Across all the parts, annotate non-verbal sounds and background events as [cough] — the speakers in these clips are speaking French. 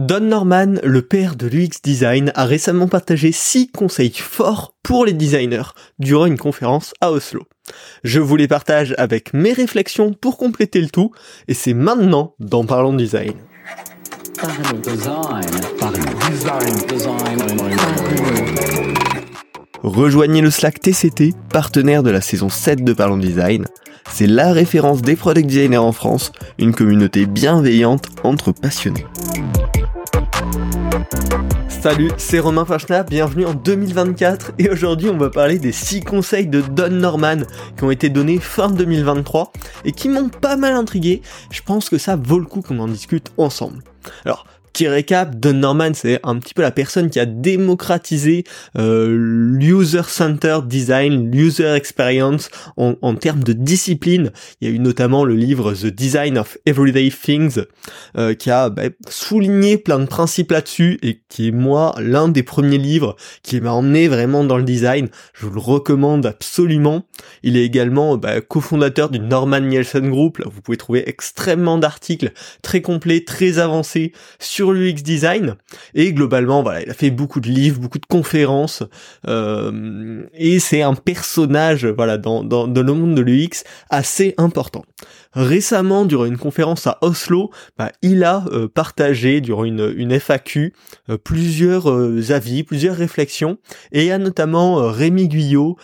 Don Norman, le père de l'UX Design, a récemment partagé 6 conseils forts pour les designers durant une conférence à Oslo. Je vous les partage avec mes réflexions pour compléter le tout, et c'est maintenant dans Parlons Design. Rejoignez le Slack TCT, partenaire de la saison 7 de Parlons Design. C'est la référence des product designers en France, une communauté bienveillante entre passionnés. Salut, c'est Romain Fachna, bienvenue en 2024 et aujourd'hui on va parler des 6 conseils de Don Norman qui ont été donnés fin 2023 et qui m'ont pas mal intrigué. Je pense que ça vaut le coup qu'on en discute ensemble. Alors, Petit récap, Don Norman, c'est un petit peu la personne qui a démocratisé euh, l'user-centered design, l'user experience en, termes de discipline. Il y a eu notamment le livre The Design of Everyday Things euh, qui a bah, souligné plein de principes là-dessus et qui est moi l'un des premiers livres qui m'a emmené vraiment dans le design. Je vous le recommande absolument. Il est également bah, cofondateur du Norman Nielsen Group. Là, vous pouvez trouver extrêmement d'articles très complets, très avancés sur l'UX design. Et globalement voilà il a fait beaucoup de livres beaucoup de conférences. Euh, et c'est un personnage voilà dans, dans, dans le monde de l'UX assez important. Récemment, durant une conférence à Oslo, bah, il a euh, partagé durant une, une FAQ euh, plusieurs euh, avis, plusieurs réflexions, et il y a notamment Rémi Guyot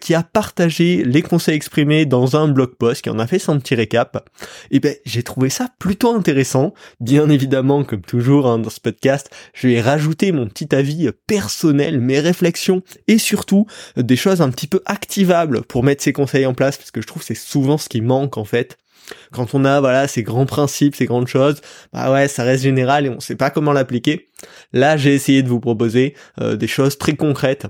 qui a partagé les conseils exprimés dans un blog post, qui en a fait son petit récap. Et ben j'ai trouvé ça plutôt intéressant. Bien évidemment, comme toujours hein, dans ce podcast, je vais rajouter mon petit avis personnel, mes réflexions, et surtout des choses un petit peu activables pour mettre ces conseils en place, parce que je trouve c'est souvent ce qui manque en fait quand on a voilà ces grands principes, ces grandes choses, bah ouais, ça reste général et on sait pas comment l'appliquer. Là, j'ai essayé de vous proposer euh, des choses très concrètes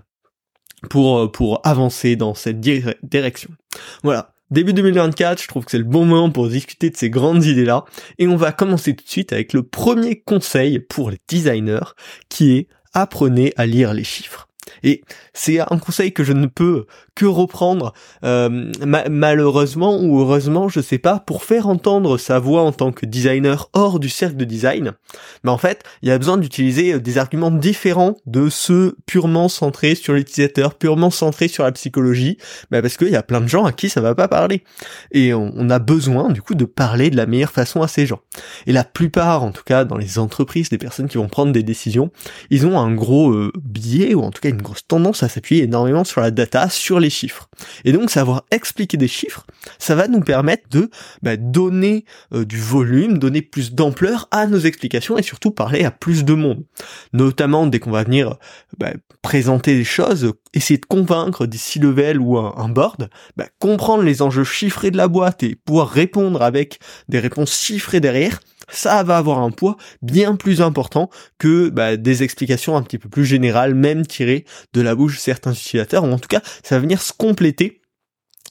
pour euh, pour avancer dans cette direction. Voilà. Début 2024, je trouve que c'est le bon moment pour discuter de ces grandes idées-là. Et on va commencer tout de suite avec le premier conseil pour les designers, qui est apprenez à lire les chiffres. Et c'est un conseil que je ne peux que reprendre euh, malheureusement ou heureusement, je sais pas, pour faire entendre sa voix en tant que designer hors du cercle de design. Mais en fait, il y a besoin d'utiliser euh, des arguments différents de ceux purement centrés sur l'utilisateur, purement centrés sur la psychologie, bah parce qu'il y a plein de gens à qui ça va pas parler. Et on, a besoin du coup de parler de la meilleure façon à ces gens. Et la plupart, en tout cas dans les entreprises, des personnes qui vont prendre des décisions, ils ont un gros euh, biais ou en tout cas une grosse tendance à s'appuyer énormément sur la data, sur les chiffres. Et donc savoir expliquer des chiffres, ça va nous permettre de bah, donner euh, du volume, donner plus d'ampleur à nos explications et surtout parler à plus de monde. Notamment dès qu'on va venir bah, présenter des choses, essayer de convaincre des C-level ou un, board, bah, comprendre les enjeux chiffrés de la boîte et pouvoir répondre avec des réponses chiffrées derrière, ça va avoir un poids bien plus important que bah, des explications un petit peu plus générales, même tirées de la bouche de certains utilisateurs, en tout cas, ça va venir se compléter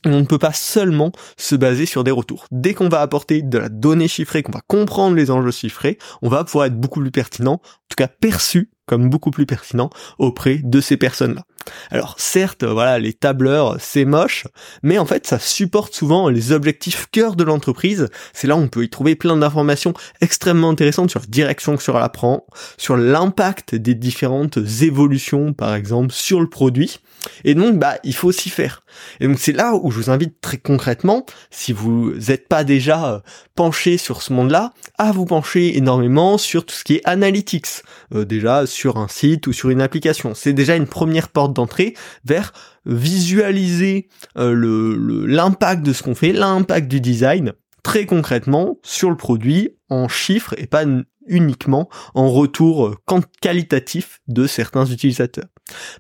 on ne peut pas seulement se baser sur des retours. Dès qu'on va apporter de la donnée chiffrée, qu'on va comprendre les enjeux chiffrés, on va pouvoir être beaucoup plus pertinent, en tout cas perçu comme beaucoup plus pertinent auprès de ces personnes-là. Alors certes, voilà, les tableurs, c'est moche, mais en fait, ça supporte souvent les objectifs cœur de l'entreprise. C'est là où on peut y trouver plein d'informations extrêmement intéressantes sur la direction que sur prend, sur l'impact des différentes évolutions, par exemple, sur le produit. Et donc, bah, il faut s'y faire. Et donc, c'est là où je vous invite très concrètement, si vous n'êtes pas déjà euh, penché sur ce monde-là, à vous pencher énormément sur tout ce qui est analytics. Euh, déjà, sur un site ou sur une application. C'est déjà une première porte d'entrée vers visualiser euh, l'impact de ce qu'on fait, l'impact du design très concrètement sur le produit en chiffres et pas uniquement en retour euh, qualitatif de certains utilisateurs.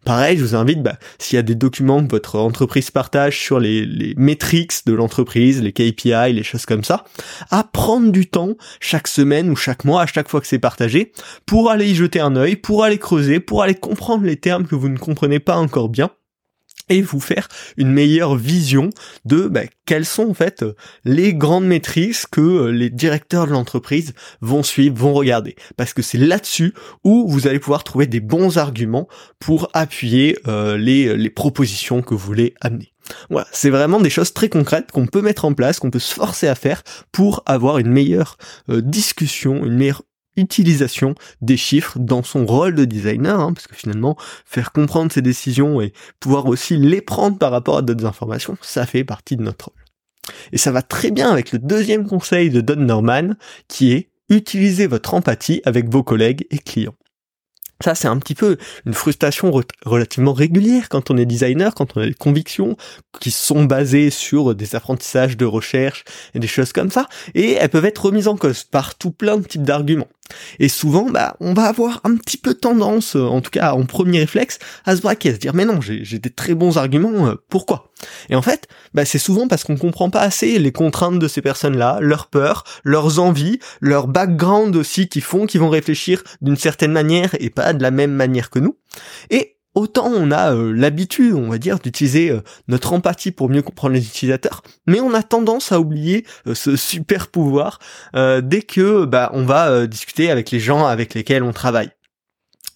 Pareil, je vous invite, bah, s'il y a des documents que votre entreprise partage sur les, les métriques de l'entreprise, les KPI, les choses comme ça, à prendre du temps chaque semaine ou chaque mois, à chaque fois que c'est partagé, pour aller y jeter un œil, pour aller creuser, pour aller comprendre les termes que vous ne comprenez pas encore bien, et vous faire une meilleure vision de bah, quelles sont en fait les grandes maîtrises que euh, les directeurs de l'entreprise vont suivre, vont regarder. Parce que c'est là-dessus où vous allez pouvoir trouver des bons arguments pour appuyer euh, les, les propositions que vous voulez amener. Voilà, c'est vraiment des choses très concrètes qu'on peut mettre en place, qu'on peut se forcer à faire pour avoir une meilleure euh, discussion, une meilleure utilisation des chiffres dans son rôle de designer, hein, parce que finalement, faire comprendre ses décisions et pouvoir aussi les prendre par rapport à d'autres informations, ça fait partie de notre rôle. Et ça va très bien avec le deuxième conseil de Don Norman, qui est utiliser votre empathie avec vos collègues et clients. Ça, c'est un petit peu une frustration relativement régulière quand on est designer, quand on a des convictions qui sont basées sur des apprentissages de recherche et des choses comme ça, et elles peuvent être remises en cause par tout plein de types d'arguments. Et souvent, bah, on va avoir un petit peu tendance, euh, en tout cas en premier réflexe, à se braquer, à se dire mais non, j'ai des très bons arguments, euh, pourquoi? Et en fait, bah, c'est souvent parce qu'on comprend pas assez les contraintes de ces personnes-là, leurs peurs, leurs envies, leur background aussi qui font qu'ils vont réfléchir d'une certaine manière et pas de la même manière que nous. Et autant on a euh, l'habitude, on va dire, d'utiliser euh, notre empathie pour mieux comprendre les utilisateurs, mais on a tendance à oublier euh, ce super pouvoir dès que bah, on va discuter avec les gens avec lesquels on travaille.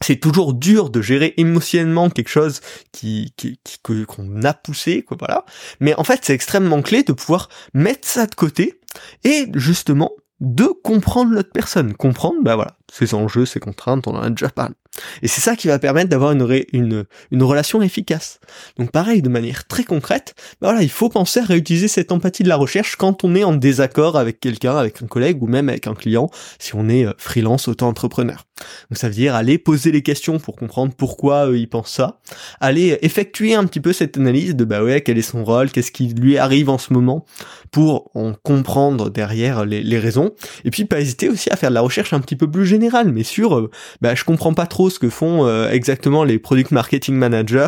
C'est toujours dur de gérer émotionnellement quelque chose qui qu'on a poussé, quoi, voilà. Mais en fait, c'est extrêmement clé de pouvoir mettre ça de côté et justement de comprendre l'autre personne, comprendre, bah voilà, ses enjeux, ses contraintes, on en a déjà parlé. Et c'est ça qui va permettre d'avoir une, une, une, relation efficace. Donc pareil, de manière très concrète, bah voilà, il faut penser à réutiliser cette empathie de la recherche quand on est en désaccord avec quelqu'un, avec un collègue ou même avec un client, si on est euh, freelance, auto-entrepreneur. Donc ça veut dire aller poser les questions pour comprendre pourquoi euh, il pense ça, aller effectuer un petit peu cette analyse de bah ouais, quel est son rôle, qu'est-ce qui lui arrive en ce moment, pour en comprendre derrière les, les raisons, et puis pas hésiter aussi à faire de la recherche un petit peu plus mais sur, euh, bah, je comprends pas trop ce que font euh, exactement les product marketing managers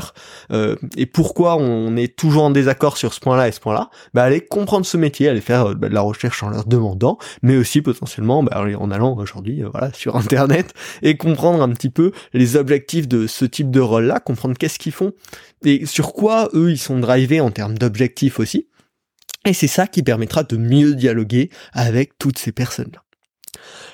euh, et pourquoi on est toujours en désaccord sur ce point-là et ce point-là. Bah, allez comprendre ce métier, aller faire bah, de la recherche en leur demandant, mais aussi potentiellement bah, en allant aujourd'hui, voilà, sur internet [laughs] et comprendre un petit peu les objectifs de ce type de rôle-là, comprendre qu'est-ce qu'ils font et sur quoi eux ils sont drivés en termes d'objectifs aussi. Et c'est ça qui permettra de mieux dialoguer avec toutes ces personnes-là.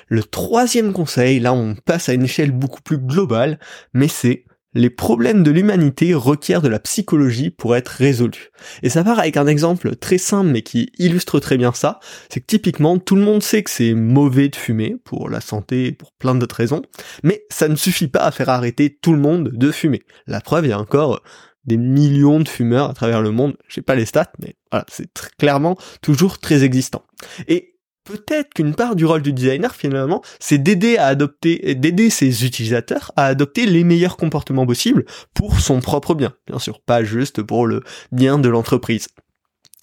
Le troisième conseil, là on passe à une échelle beaucoup plus globale, mais c'est les problèmes de l'humanité requièrent de la psychologie pour être résolus. Et ça part avec un exemple très simple mais qui illustre très bien ça, c'est que typiquement tout le monde sait que c'est mauvais de fumer pour la santé et pour plein d'autres raisons, mais ça ne suffit pas à faire arrêter tout le monde de fumer. La preuve, il y a encore des millions de fumeurs à travers le monde, je sais pas les stats, mais voilà, c'est clairement toujours très existant. Et peut-être qu'une part du rôle du designer finalement, c'est d'aider à adopter, d'aider ses utilisateurs à adopter les meilleurs comportements possibles pour son propre bien, bien sûr, pas juste pour le bien de l'entreprise.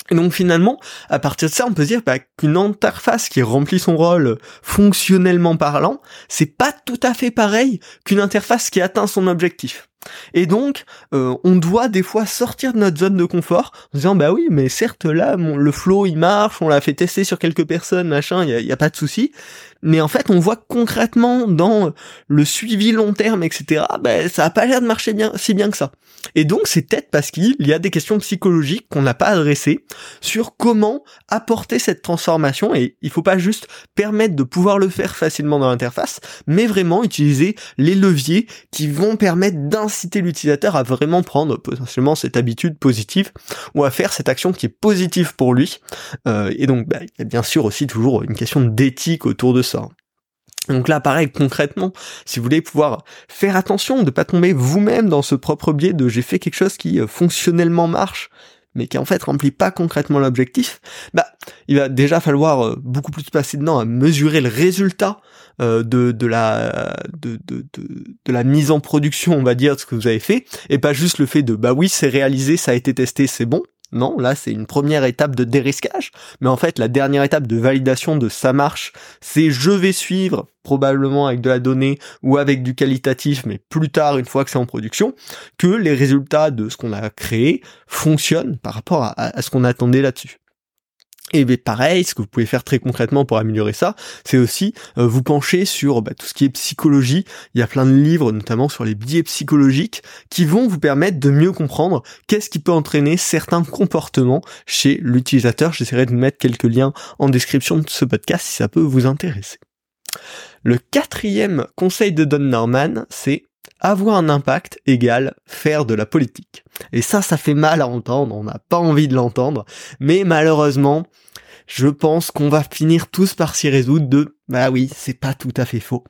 Et donc finalement, à partir de ça, on peut dire bah, qu'une interface qui remplit son rôle fonctionnellement parlant, c'est pas tout à fait pareil qu'une interface qui atteint son objectif. Et donc, euh, on doit des fois sortir de notre zone de confort en disant bah oui, mais certes là, le flow il marche, on l'a fait tester sur quelques personnes, machin, il y a, pas de souci mais en fait on voit concrètement dans le suivi long terme, etc., ben, ça a pas l'air de marcher bien, si bien que ça. Et donc c'est peut-être parce qu'il y a des questions psychologiques qu'on n'a pas adressées sur comment apporter cette transformation, et il faut pas juste permettre de pouvoir le faire facilement dans l'interface, mais vraiment utiliser les leviers qui vont permettre d'inciter l'utilisateur à vraiment prendre potentiellement cette habitude positive, ou à faire cette action qui est positive pour lui. Euh, et donc ben, il y a bien sûr aussi toujours une question d'éthique autour de ça donc là, pareil, concrètement, si vous voulez pouvoir faire attention de pas tomber vous-même dans ce propre biais de j'ai fait quelque chose qui euh, fonctionnellement marche, mais qui en fait remplit pas concrètement l'objectif, bah il va déjà falloir euh, beaucoup plus passer dedans à mesurer le résultat euh, de, de la de, de, de, la mise en production, on va dire, de ce que vous avez fait, et pas juste le fait de bah oui c'est réalisé, ça a été testé, c'est bon, non, là c'est une première étape de dérisquage, mais en fait la dernière étape de validation de ça marche, c'est je vais suivre probablement avec de la donnée ou avec du qualitatif, mais plus tard une fois que c'est en production, que les résultats de ce qu'on a créé fonctionnent par rapport à, ce qu'on attendait là-dessus. Et pareil, ce que vous pouvez faire très concrètement pour améliorer ça, c'est aussi euh, vous pencher sur bah, tout ce qui est psychologie. Il y a plein de livres, notamment sur les biais psychologiques, qui vont vous permettre de mieux comprendre qu'est-ce qui peut entraîner certains comportements chez l'utilisateur. J'essaierai de mettre quelques liens en description de ce podcast si ça peut vous intéresser. Le quatrième conseil de Don Norman, c'est avoir un impact égale faire de la politique. Et ça, ça fait mal à entendre, on n'a pas envie de l'entendre, mais malheureusement, je pense qu'on va finir tous par s'y résoudre de bah oui, c'est pas tout à fait faux.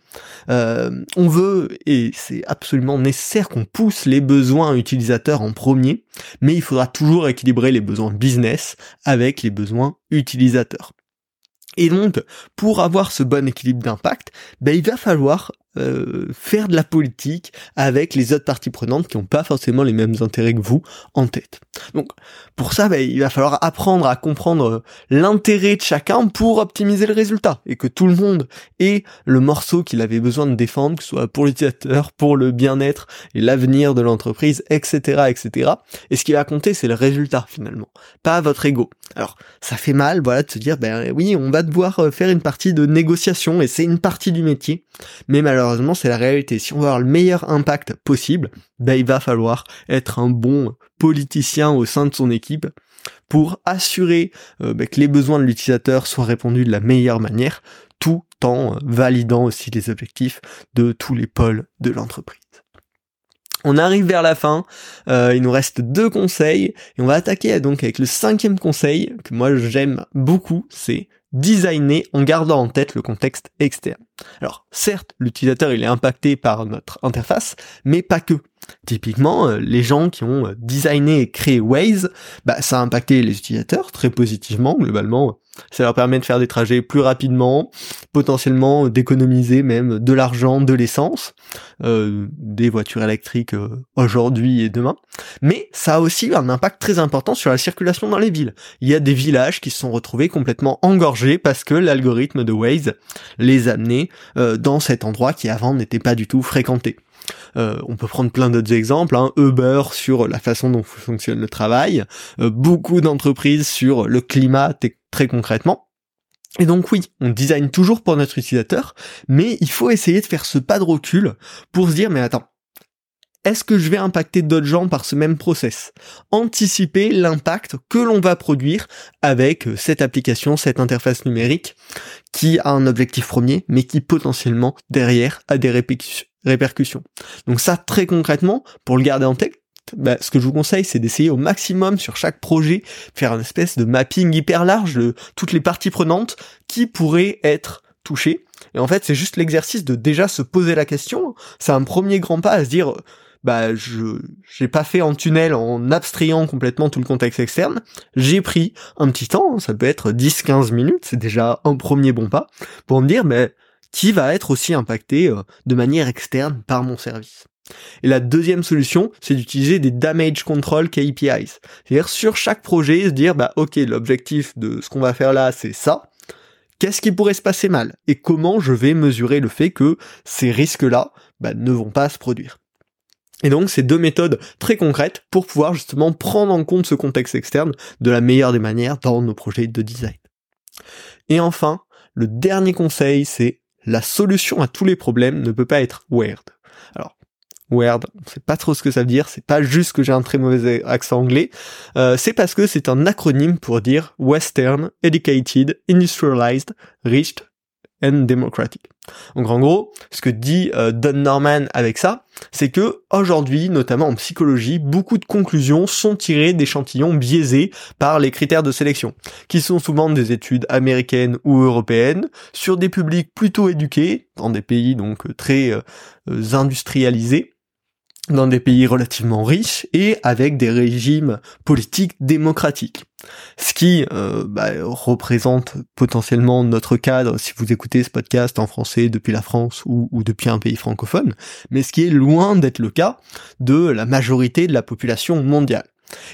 Euh, on veut, et c'est absolument nécessaire qu'on pousse les besoins utilisateurs en premier, mais il faudra toujours équilibrer les besoins business avec les besoins utilisateurs. Et donc, pour avoir ce bon équilibre d'impact, ben, il va falloir euh, faire de la politique avec les autres parties prenantes qui n'ont pas forcément les mêmes intérêts que vous en tête. Donc pour ça, bah, il va falloir apprendre à comprendre euh, l'intérêt de chacun pour optimiser le résultat et que tout le monde ait le morceau qu'il avait besoin de défendre, que ce soit pour l'utilisateur, pour le bien-être et l'avenir de l'entreprise, etc., etc. Et ce qui va compter, c'est le résultat finalement, pas votre ego. Alors ça fait mal, voilà, de se dire, ben oui, on va devoir euh, faire une partie de négociation et c'est une partie du métier, mais malheureusement malheureusement, c'est la réalité. Si on veut avoir le meilleur impact possible, ben, il va falloir être un bon politicien au sein de son équipe pour assurer euh, ben, que les besoins de l'utilisateur soient répondus de la meilleure manière, tout en validant aussi les objectifs de tous les pôles de l'entreprise. On arrive vers la fin, euh, il nous reste deux conseils et on va attaquer donc avec le cinquième conseil que moi j'aime beaucoup, c'est designer en gardant en tête le contexte externe. Alors certes, l'utilisateur il est impacté par notre interface, mais pas que. Typiquement, euh, les gens qui ont euh, designé et créé Waze, bah, ça a impacté les utilisateurs très positivement, globalement. Ça leur permet de faire des trajets plus rapidement, potentiellement d'économiser même de l'argent, de l'essence, euh, des voitures électriques aujourd'hui et demain. Mais ça a aussi un impact très important sur la circulation dans les villes. Il y a des villages qui se sont retrouvés complètement engorgés parce que l'algorithme de Waze les amenait dans cet endroit qui avant n'était pas du tout fréquenté. Euh, on peut prendre plein d'autres exemples, hein. Uber sur la façon dont fonctionne le travail, euh, beaucoup d'entreprises sur le climat très concrètement. Et donc oui, on design toujours pour notre utilisateur, mais il faut essayer de faire ce pas de recul pour se dire mais attends, est-ce que je vais impacter d'autres gens par ce même process? Anticiper l'impact que l'on va produire avec euh, cette application, cette interface numérique qui a un objectif premier, mais qui potentiellement derrière a des répercussions. Donc ça, très concrètement, pour le garder en tête, bah, ce que je vous conseille, c'est d'essayer au maximum sur chaque projet, faire une espèce de mapping hyper large de toutes les parties prenantes qui pourraient être touchées. Et en fait, c'est juste l'exercice de déjà se poser la question. C'est un premier grand pas à se dire, bah je j'ai pas fait en tunnel en abstrayant complètement tout le contexte externe. J'ai pris un petit temps, ça peut être 10-15 minutes, c'est déjà un premier bon pas pour me dire mais qui va être aussi impacté euh, de manière externe par mon service. Et la deuxième solution, c'est d'utiliser des damage control KPIs. C'est-à-dire sur chaque projet, se dire bah ok, l'objectif de ce qu'on va faire là, c'est ça. Qu'est-ce qui pourrait se passer mal? Et comment je vais mesurer le fait que ces risques-là bah, ne vont pas se produire? Et donc, c'est deux méthodes très concrètes pour pouvoir justement prendre en compte ce contexte externe de la meilleure des manières dans nos projets de design. Et enfin, le dernier conseil, c'est la solution à tous les problèmes ne peut pas être weird. Alors, weird, on sait pas trop ce que ça veut dire, c'est pas juste que j'ai un très mauvais accent anglais, euh, c'est parce que c'est un acronyme pour dire Western, Educated, Industrialized, Rich and Democratic. Donc en gros, ce que dit euh, Don Norman avec ça, c'est que aujourd'hui, notamment en psychologie, beaucoup de conclusions sont tirées d'échantillons biaisés par les critères de sélection, qui sont souvent des études américaines ou européennes sur des publics plutôt éduqués dans des pays donc très euh, industrialisés dans des pays relativement riches et avec des régimes politiques démocratiques. Ce qui euh, bah, représente potentiellement notre cadre si vous écoutez ce podcast en français depuis la France ou, ou depuis un pays francophone, mais ce qui est loin d'être le cas de la majorité de la population mondiale.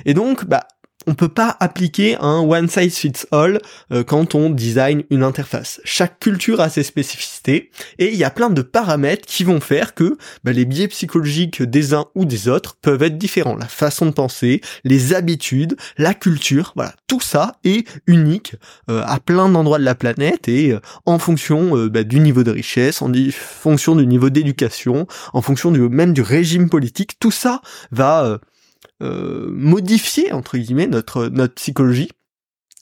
Et donc, bah, on peut pas appliquer un one size fits all euh, quand on design une interface. Chaque culture a ses spécificités et il y a plein de paramètres qui vont faire que bah, les biais psychologiques des uns ou des autres peuvent être différents. La façon de penser, les habitudes, la culture, voilà, tout ça est unique euh, à plein d'endroits de la planète et euh, en fonction bah, du niveau de richesse, en fonction du niveau d'éducation, en fonction même du régime politique, tout ça va euh, modifier entre guillemets notre notre psychologie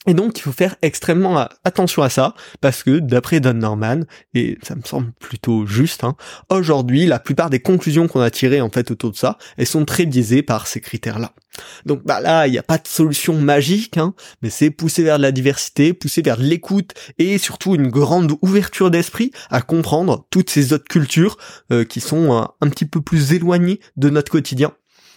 Et donc il faut faire extrêmement attention à ça, parce que d'après Don Norman, et ça me semble plutôt juste, hein, aujourd'hui la plupart des conclusions qu'on a tirées en fait autour de ça, elles sont très biaisées par ces critères-là. Donc bah là, il n'y a pas de solution magique, hein, mais c'est pousser vers la diversité, pousser vers l'écoute et surtout une grande ouverture d'esprit à comprendre toutes ces autres cultures euh, qui sont euh, un petit peu plus éloignées de notre quotidien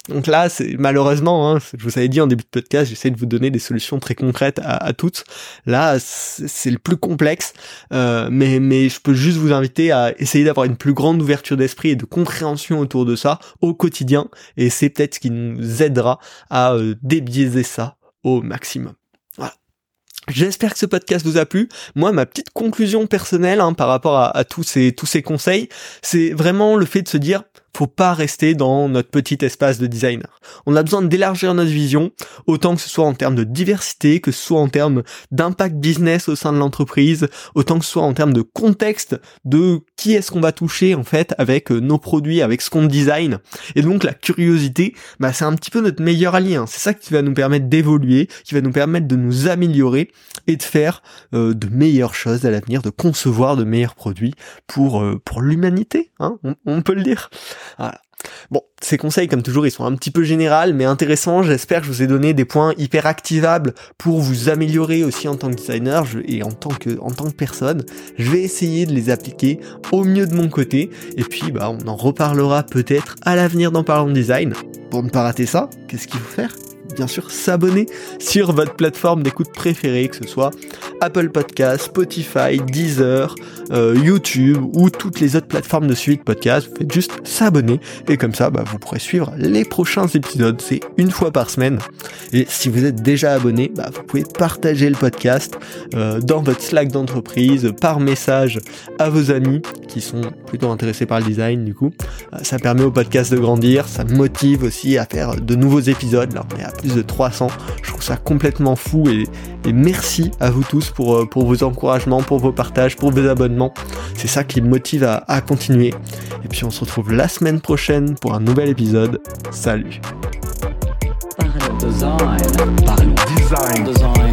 donc là, c'est malheureusement, hein, je vous avais dit en début de podcast, j'essaie de vous donner des solutions très concrètes à, toutes. Là, c'est le plus complexe, euh, mais je peux juste vous inviter à essayer d'avoir une plus grande ouverture d'esprit et de compréhension autour de ça au quotidien, et c'est peut-être ce qui nous aidera à euh, débiaiser ça au maximum. Voilà. J'espère que ce podcast vous a plu. Moi, ma petite conclusion personnelle hein, par rapport à, tous ces conseils, c'est vraiment le fait de se dire faut pas rester dans notre petit espace de designer. On a besoin d'élargir notre vision, autant que ce soit en termes de diversité, que ce soit en termes d'impact business au sein de l'entreprise, autant que ce soit en termes de contexte de qui est-ce qu'on va toucher en fait avec euh, nos produits, avec ce qu'on design. Et donc la curiosité, bah, c'est un petit peu notre meilleur allié. Hein. C'est ça qui va nous permettre d'évoluer, qui va nous permettre de nous améliorer et de faire euh, de meilleures choses à l'avenir, de concevoir de meilleurs produits pour euh, pour l'humanité. Hein on, on peut le dire. Voilà. Bon, ces conseils, comme toujours, ils sont un petit peu généraux, mais intéressants. J'espère que je vous ai donné des points hyper activables pour vous améliorer aussi en tant que designer et en tant que, personne. Je vais essayer de les appliquer au mieux de mon côté. Et puis, bah, on en reparlera peut-être à l'avenir dans Parlons Design. Pour ne pas rater ça, qu'est-ce qu'il faut faire? Bien sûr s'abonner sur votre plateforme d'écoute préférée, que ce soit Apple Podcast, Spotify, Deezer, euh, YouTube ou toutes les autres plateformes de suite podcast. Vous faites juste s'abonner et comme ça, bah, vous pourrez suivre les prochains épisodes. C'est une fois par semaine. Et si vous êtes déjà abonné, bah, vous pouvez partager le podcast euh, dans votre Slack d'entreprise, par message à vos amis qui sont plutôt intéressés par le design du coup. Euh, ça permet au podcast de grandir, ça motive aussi à faire de nouveaux épisodes. Là, on est à de 300. Je trouve ça complètement fou et, merci à vous tous pour, euh, pour vos encouragements, pour vos partages, pour vos abonnements. C'est ça qui me motive à, continuer. Et puis on se retrouve la semaine prochaine pour un nouvel épisode. Salut design. design.